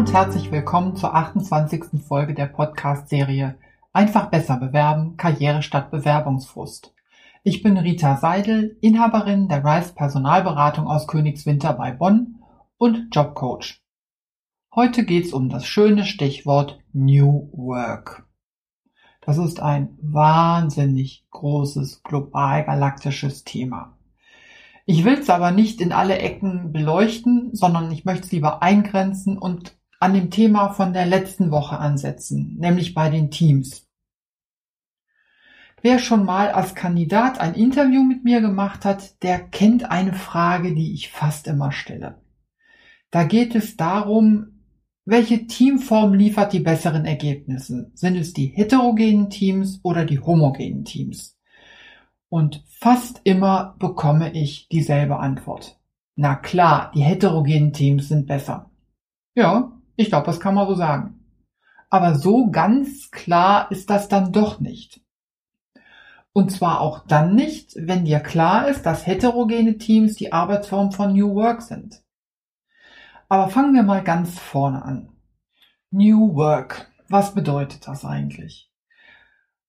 und herzlich willkommen zur 28. Folge der Podcast-Serie Einfach besser bewerben, Karriere statt Bewerbungsfrust. Ich bin Rita Seidel, Inhaberin der Rice Personalberatung aus Königswinter bei Bonn und Jobcoach. Heute geht's um das schöne Stichwort New Work. Das ist ein wahnsinnig großes, global galaktisches Thema. Ich will es aber nicht in alle Ecken beleuchten, sondern ich möchte es lieber eingrenzen und an dem Thema von der letzten Woche ansetzen, nämlich bei den Teams. Wer schon mal als Kandidat ein Interview mit mir gemacht hat, der kennt eine Frage, die ich fast immer stelle. Da geht es darum, welche Teamform liefert die besseren Ergebnisse? Sind es die heterogenen Teams oder die homogenen Teams? Und fast immer bekomme ich dieselbe Antwort. Na klar, die heterogenen Teams sind besser. Ja, ich glaube, das kann man so sagen. Aber so ganz klar ist das dann doch nicht. Und zwar auch dann nicht, wenn dir klar ist, dass heterogene Teams die Arbeitsform von New Work sind. Aber fangen wir mal ganz vorne an. New Work. Was bedeutet das eigentlich?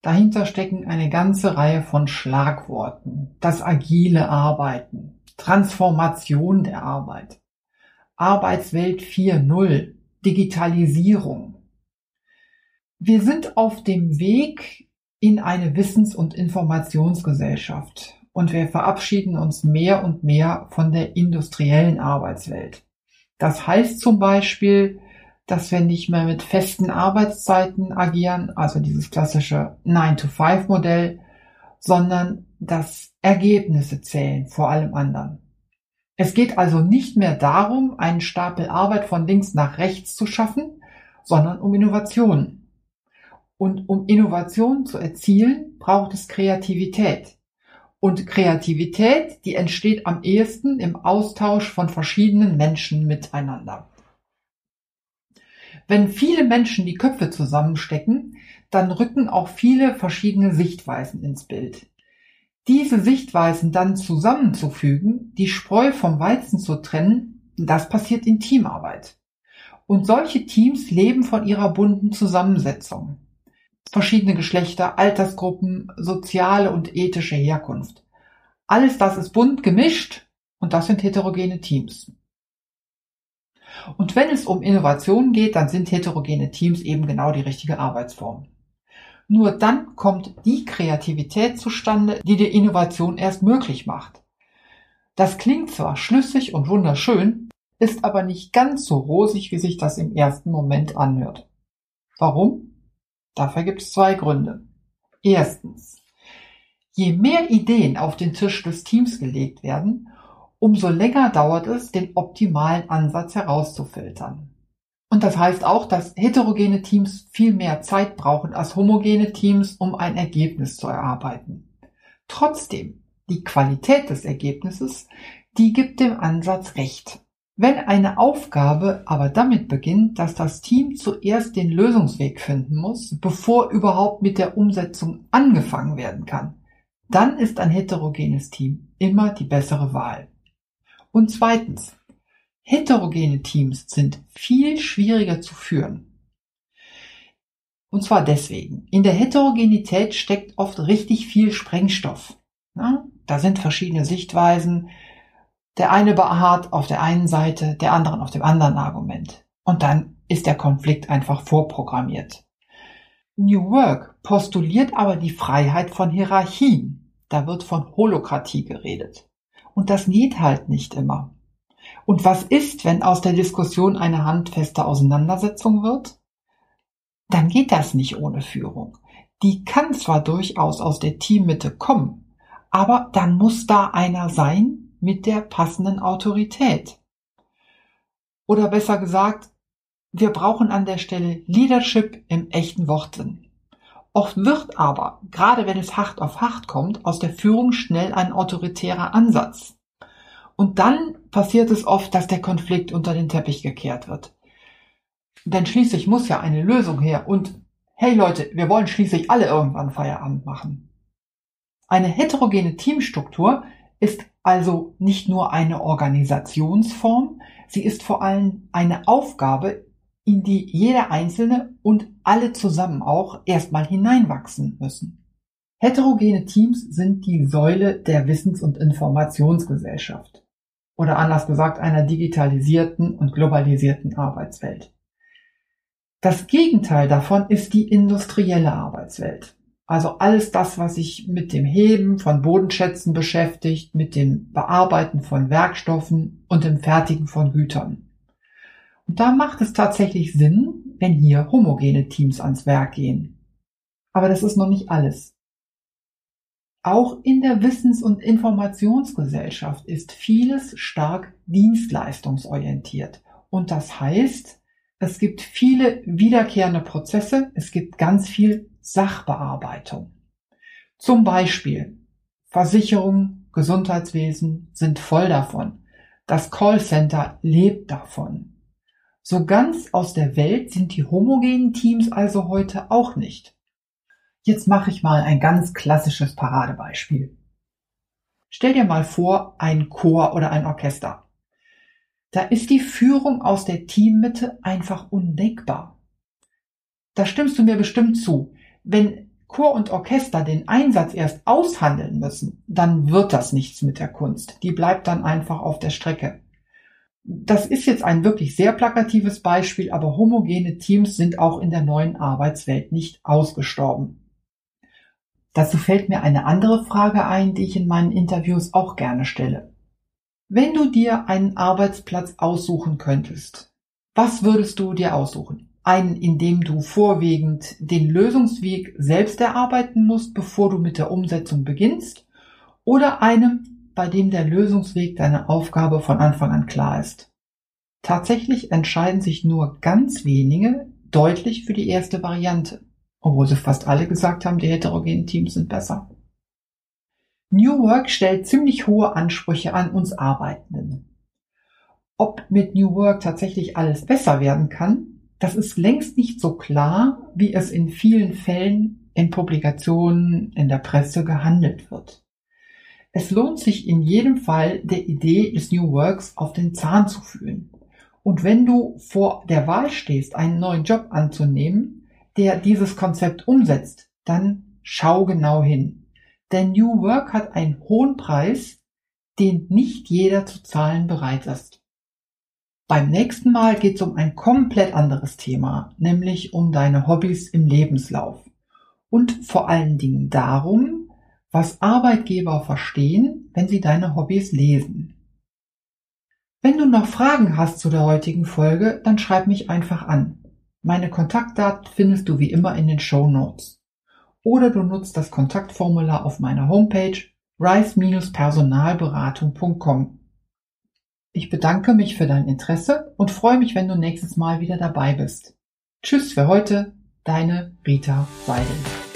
Dahinter stecken eine ganze Reihe von Schlagworten. Das agile Arbeiten, Transformation der Arbeit, Arbeitswelt 4.0, Digitalisierung. Wir sind auf dem Weg in eine Wissens- und Informationsgesellschaft und wir verabschieden uns mehr und mehr von der industriellen Arbeitswelt. Das heißt zum Beispiel, dass wir nicht mehr mit festen Arbeitszeiten agieren, also dieses klassische 9-to-5-Modell, sondern dass Ergebnisse zählen vor allem anderen. Es geht also nicht mehr darum, einen Stapel Arbeit von links nach rechts zu schaffen, sondern um Innovation. Und um Innovation zu erzielen, braucht es Kreativität. Und Kreativität, die entsteht am ehesten im Austausch von verschiedenen Menschen miteinander. Wenn viele Menschen die Köpfe zusammenstecken, dann rücken auch viele verschiedene Sichtweisen ins Bild. Diese Sichtweisen dann zusammenzufügen, die Spreu vom Weizen zu trennen, das passiert in Teamarbeit. Und solche Teams leben von ihrer bunten Zusammensetzung. Verschiedene Geschlechter, Altersgruppen, soziale und ethische Herkunft. Alles das ist bunt gemischt und das sind heterogene Teams. Und wenn es um Innovation geht, dann sind heterogene Teams eben genau die richtige Arbeitsform. Nur dann kommt die Kreativität zustande, die die Innovation erst möglich macht. Das klingt zwar schlüssig und wunderschön, ist aber nicht ganz so rosig, wie sich das im ersten Moment anhört. Warum? Dafür gibt es zwei Gründe. Erstens. Je mehr Ideen auf den Tisch des Teams gelegt werden, umso länger dauert es, den optimalen Ansatz herauszufiltern. Und das heißt auch, dass heterogene Teams viel mehr Zeit brauchen als homogene Teams, um ein Ergebnis zu erarbeiten. Trotzdem, die Qualität des Ergebnisses, die gibt dem Ansatz recht. Wenn eine Aufgabe aber damit beginnt, dass das Team zuerst den Lösungsweg finden muss, bevor überhaupt mit der Umsetzung angefangen werden kann, dann ist ein heterogenes Team immer die bessere Wahl. Und zweitens, heterogene Teams sind viel schwieriger zu führen. Und zwar deswegen. In der Heterogenität steckt oft richtig viel Sprengstoff. Ja, da sind verschiedene Sichtweisen. Der eine beharrt auf der einen Seite, der andere auf dem anderen Argument. Und dann ist der Konflikt einfach vorprogrammiert. New Work postuliert aber die Freiheit von Hierarchien. Da wird von Holokratie geredet. Und das geht halt nicht immer. Und was ist, wenn aus der Diskussion eine handfeste Auseinandersetzung wird? Dann geht das nicht ohne Führung. Die kann zwar durchaus aus der Teammitte kommen, aber dann muss da einer sein mit der passenden Autorität. Oder besser gesagt, wir brauchen an der Stelle Leadership im echten Wortsinn. Oft wird aber, gerade wenn es hart auf hart kommt, aus der Führung schnell ein autoritärer Ansatz. Und dann passiert es oft, dass der Konflikt unter den Teppich gekehrt wird. Denn schließlich muss ja eine Lösung her und hey Leute, wir wollen schließlich alle irgendwann Feierabend machen. Eine heterogene Teamstruktur ist also nicht nur eine Organisationsform, sie ist vor allem eine Aufgabe, in die jeder Einzelne und alle zusammen auch erstmal hineinwachsen müssen. Heterogene Teams sind die Säule der Wissens- und Informationsgesellschaft oder anders gesagt einer digitalisierten und globalisierten Arbeitswelt. Das Gegenteil davon ist die industrielle Arbeitswelt. Also alles das, was sich mit dem Heben von Bodenschätzen beschäftigt, mit dem Bearbeiten von Werkstoffen und dem Fertigen von Gütern. Und da macht es tatsächlich Sinn, wenn hier homogene Teams ans Werk gehen. Aber das ist noch nicht alles. Auch in der Wissens- und Informationsgesellschaft ist vieles stark dienstleistungsorientiert. Und das heißt, es gibt viele wiederkehrende Prozesse, es gibt ganz viel Sachbearbeitung. Zum Beispiel Versicherung, Gesundheitswesen sind voll davon. Das Callcenter lebt davon. So ganz aus der Welt sind die homogenen Teams also heute auch nicht. Jetzt mache ich mal ein ganz klassisches Paradebeispiel. Stell dir mal vor, ein Chor oder ein Orchester. Da ist die Führung aus der Teammitte einfach undenkbar. Da stimmst du mir bestimmt zu. Wenn Chor und Orchester den Einsatz erst aushandeln müssen, dann wird das nichts mit der Kunst. Die bleibt dann einfach auf der Strecke. Das ist jetzt ein wirklich sehr plakatives Beispiel, aber homogene Teams sind auch in der neuen Arbeitswelt nicht ausgestorben. Dazu fällt mir eine andere Frage ein, die ich in meinen Interviews auch gerne stelle. Wenn du dir einen Arbeitsplatz aussuchen könntest, was würdest du dir aussuchen? Einen, in dem du vorwiegend den Lösungsweg selbst erarbeiten musst, bevor du mit der Umsetzung beginnst? Oder einem, bei dem der Lösungsweg deiner Aufgabe von Anfang an klar ist? Tatsächlich entscheiden sich nur ganz wenige deutlich für die erste Variante, obwohl sie fast alle gesagt haben, die heterogenen Teams sind besser. New Work stellt ziemlich hohe Ansprüche an uns Arbeitenden. Ob mit New Work tatsächlich alles besser werden kann, das ist längst nicht so klar, wie es in vielen Fällen in Publikationen in der Presse gehandelt wird. Es lohnt sich in jedem Fall der Idee des New Works auf den Zahn zu fühlen. Und wenn du vor der Wahl stehst, einen neuen Job anzunehmen, der dieses Konzept umsetzt, dann schau genau hin. Denn New Work hat einen hohen Preis, den nicht jeder zu zahlen bereit ist. Beim nächsten Mal geht es um ein komplett anderes Thema, nämlich um deine Hobbys im Lebenslauf. Und vor allen Dingen darum, was Arbeitgeber verstehen, wenn sie deine Hobbys lesen. Wenn du noch Fragen hast zu der heutigen Folge, dann schreib mich einfach an. Meine Kontaktdaten findest du wie immer in den Show Notes oder du nutzt das Kontaktformular auf meiner Homepage rice-personalberatung.com. Ich bedanke mich für dein Interesse und freue mich, wenn du nächstes Mal wieder dabei bist. Tschüss für heute, deine Rita Seidel.